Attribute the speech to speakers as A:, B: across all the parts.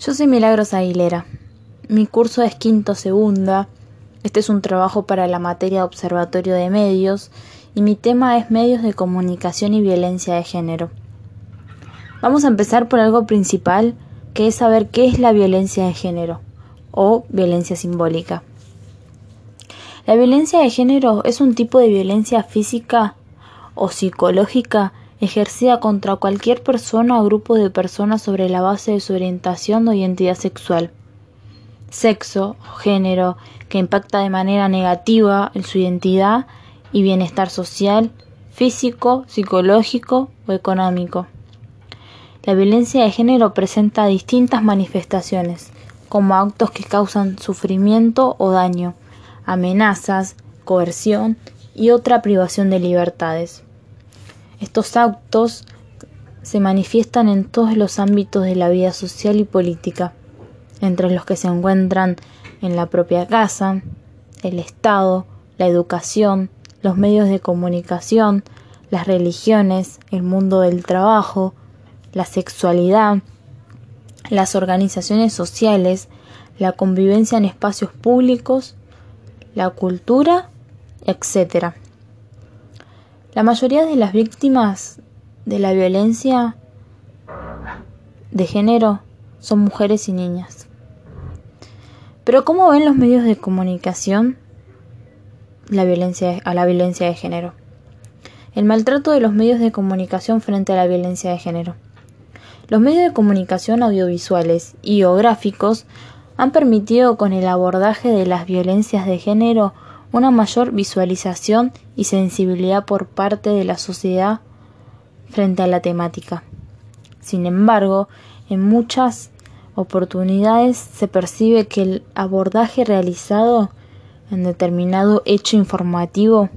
A: Yo soy Milagros Aguilera. Mi curso es quinto segunda. Este es un trabajo para la materia de Observatorio de Medios y mi tema es medios de comunicación y violencia de género. Vamos a empezar por algo principal, que es saber qué es la violencia de género o violencia simbólica. La violencia de género es un tipo de violencia física o psicológica ejercida contra cualquier persona o grupo de personas sobre la base de su orientación o identidad sexual, sexo o género, que impacta de manera negativa en su identidad y bienestar social, físico, psicológico o económico. La violencia de género presenta distintas manifestaciones, como actos que causan sufrimiento o daño, amenazas, coerción y otra privación de libertades. Estos actos se manifiestan en todos los ámbitos de la vida social y política, entre los que se encuentran en la propia casa, el Estado, la educación, los medios de comunicación, las religiones, el mundo del trabajo, la sexualidad, las organizaciones sociales, la convivencia en espacios públicos, la cultura, etc. La mayoría de las víctimas de la violencia de género son mujeres y niñas. Pero ¿cómo ven los medios de comunicación la violencia, a la violencia de género? El maltrato de los medios de comunicación frente a la violencia de género. Los medios de comunicación audiovisuales y o gráficos han permitido con el abordaje de las violencias de género una mayor visualización y sensibilidad por parte de la sociedad frente a la temática. Sin embargo, en muchas oportunidades se percibe que el abordaje realizado en determinado hecho informativo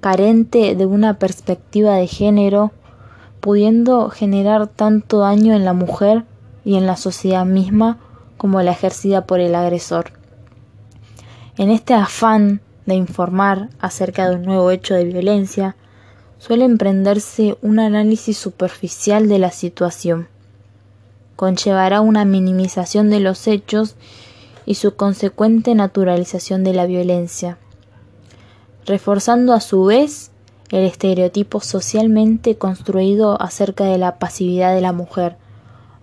A: carente de una perspectiva de género, pudiendo generar tanto daño en la mujer y en la sociedad misma como la ejercida por el agresor. En este afán de informar acerca de un nuevo hecho de violencia, suele emprenderse un análisis superficial de la situación. Conllevará una minimización de los hechos y su consecuente naturalización de la violencia, reforzando a su vez el estereotipo socialmente construido acerca de la pasividad de la mujer,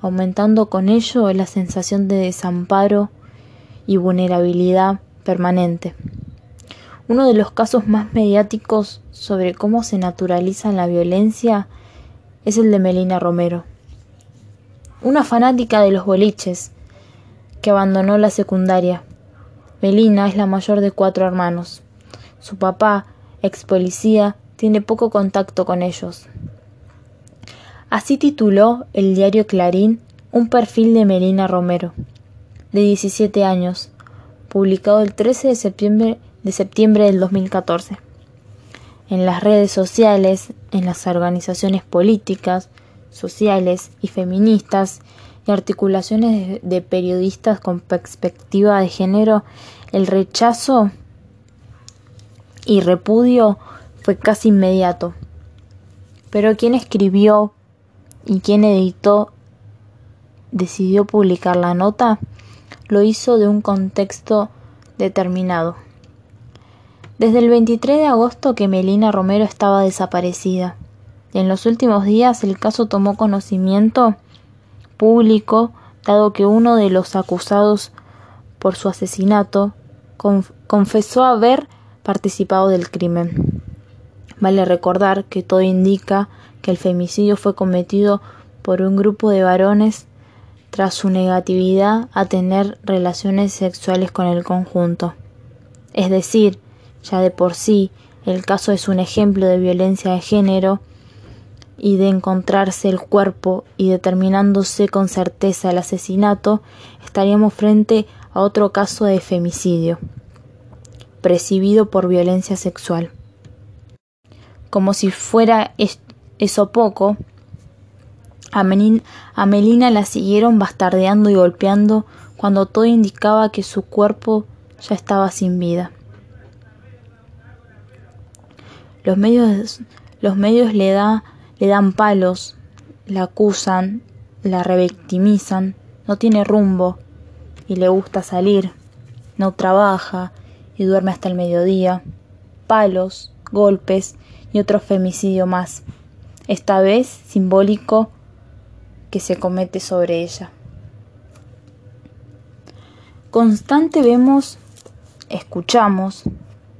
A: aumentando con ello la sensación de desamparo y vulnerabilidad permanente. Uno de los casos más mediáticos sobre cómo se naturaliza la violencia es el de Melina Romero, una fanática de los boliches que abandonó la secundaria. Melina es la mayor de cuatro hermanos. Su papá, ex policía, tiene poco contacto con ellos. Así tituló el diario Clarín un perfil de Melina Romero, de 17 años, publicado el 13 de septiembre, de septiembre del 2014. En las redes sociales, en las organizaciones políticas, sociales y feministas y articulaciones de, de periodistas con perspectiva de género, el rechazo y repudio fue casi inmediato. Pero quien escribió y quien editó decidió publicar la nota lo hizo de un contexto determinado. Desde el 23 de agosto que Melina Romero estaba desaparecida. En los últimos días el caso tomó conocimiento público dado que uno de los acusados por su asesinato confesó haber participado del crimen. Vale recordar que todo indica que el femicidio fue cometido por un grupo de varones tras su negatividad a tener relaciones sexuales con el conjunto. Es decir, ya de por sí el caso es un ejemplo de violencia de género y de encontrarse el cuerpo y determinándose con certeza el asesinato, estaríamos frente a otro caso de femicidio, presidido por violencia sexual. Como si fuera eso poco, a, Melina la siguieron bastardeando y golpeando cuando todo indicaba que su cuerpo ya estaba sin vida. Los medios, los medios le, le dan palos, la acusan, la revictimizan no tiene rumbo y le gusta salir, no trabaja y duerme hasta el mediodía, palos, golpes y otro femicidio más, esta vez simbólico que se comete sobre ella. Constante vemos, escuchamos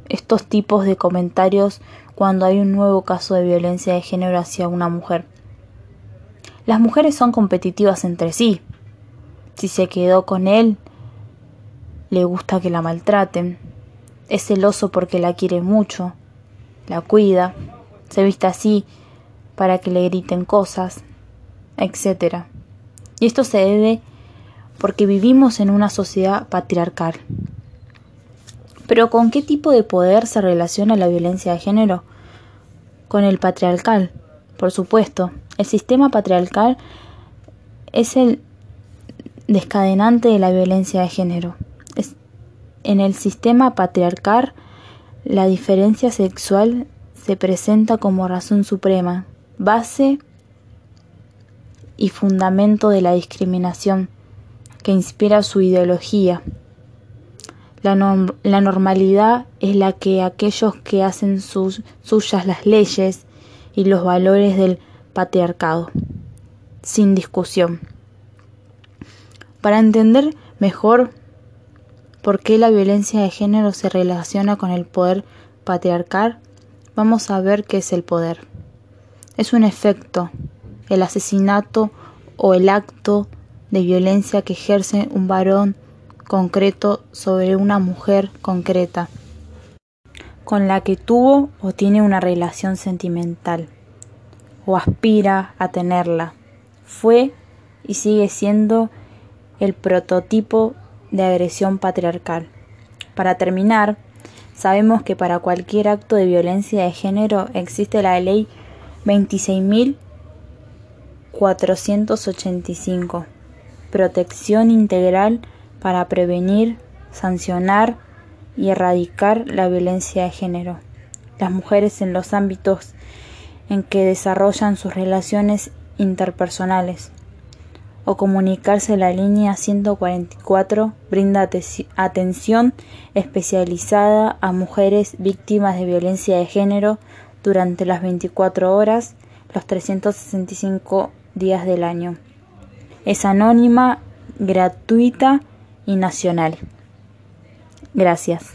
A: estos tipos de comentarios cuando hay un nuevo caso de violencia de género hacia una mujer. Las mujeres son competitivas entre sí. Si se quedó con él, le gusta que la maltraten. Es celoso porque la quiere mucho, la cuida, se viste así para que le griten cosas, etc. Y esto se debe porque vivimos en una sociedad patriarcal. Pero ¿con qué tipo de poder se relaciona la violencia de género? Con el patriarcal, por supuesto. El sistema patriarcal es el descadenante de la violencia de género. en el sistema patriarcal, la diferencia sexual se presenta como razón suprema, base y fundamento de la discriminación que inspira su ideología. La, normalidad es la que aquellos que hacen sus, suyas las leyes y los valores del patriarcado, sin discusión. Para entender mejor por qué la violencia de género se relaciona con el poder patriarcal, vamos a ver qué es el poder. Es un efecto, el asesinato o el acto de violencia que ejerce un varón concreto sobre una mujer concreta con la que tuvo o tiene una relación sentimental o aspira a tenerla. Fue y sigue siendo el prototipo de agresión patriarcal. Para terminar, sabemos que para cualquier acto de violencia de género existe la ley 26.485 protección integral para prevenir, sancionar y erradicar la violencia de género. Las mujeres en los ámbitos en que desarrollan sus relaciones interpersonales o comunicarse la línea 144 brinda atención especializada a mujeres víctimas de violencia de género durante las 24 horas, los 365 días del año. Es anónima, gratuita y nacional. Gracias.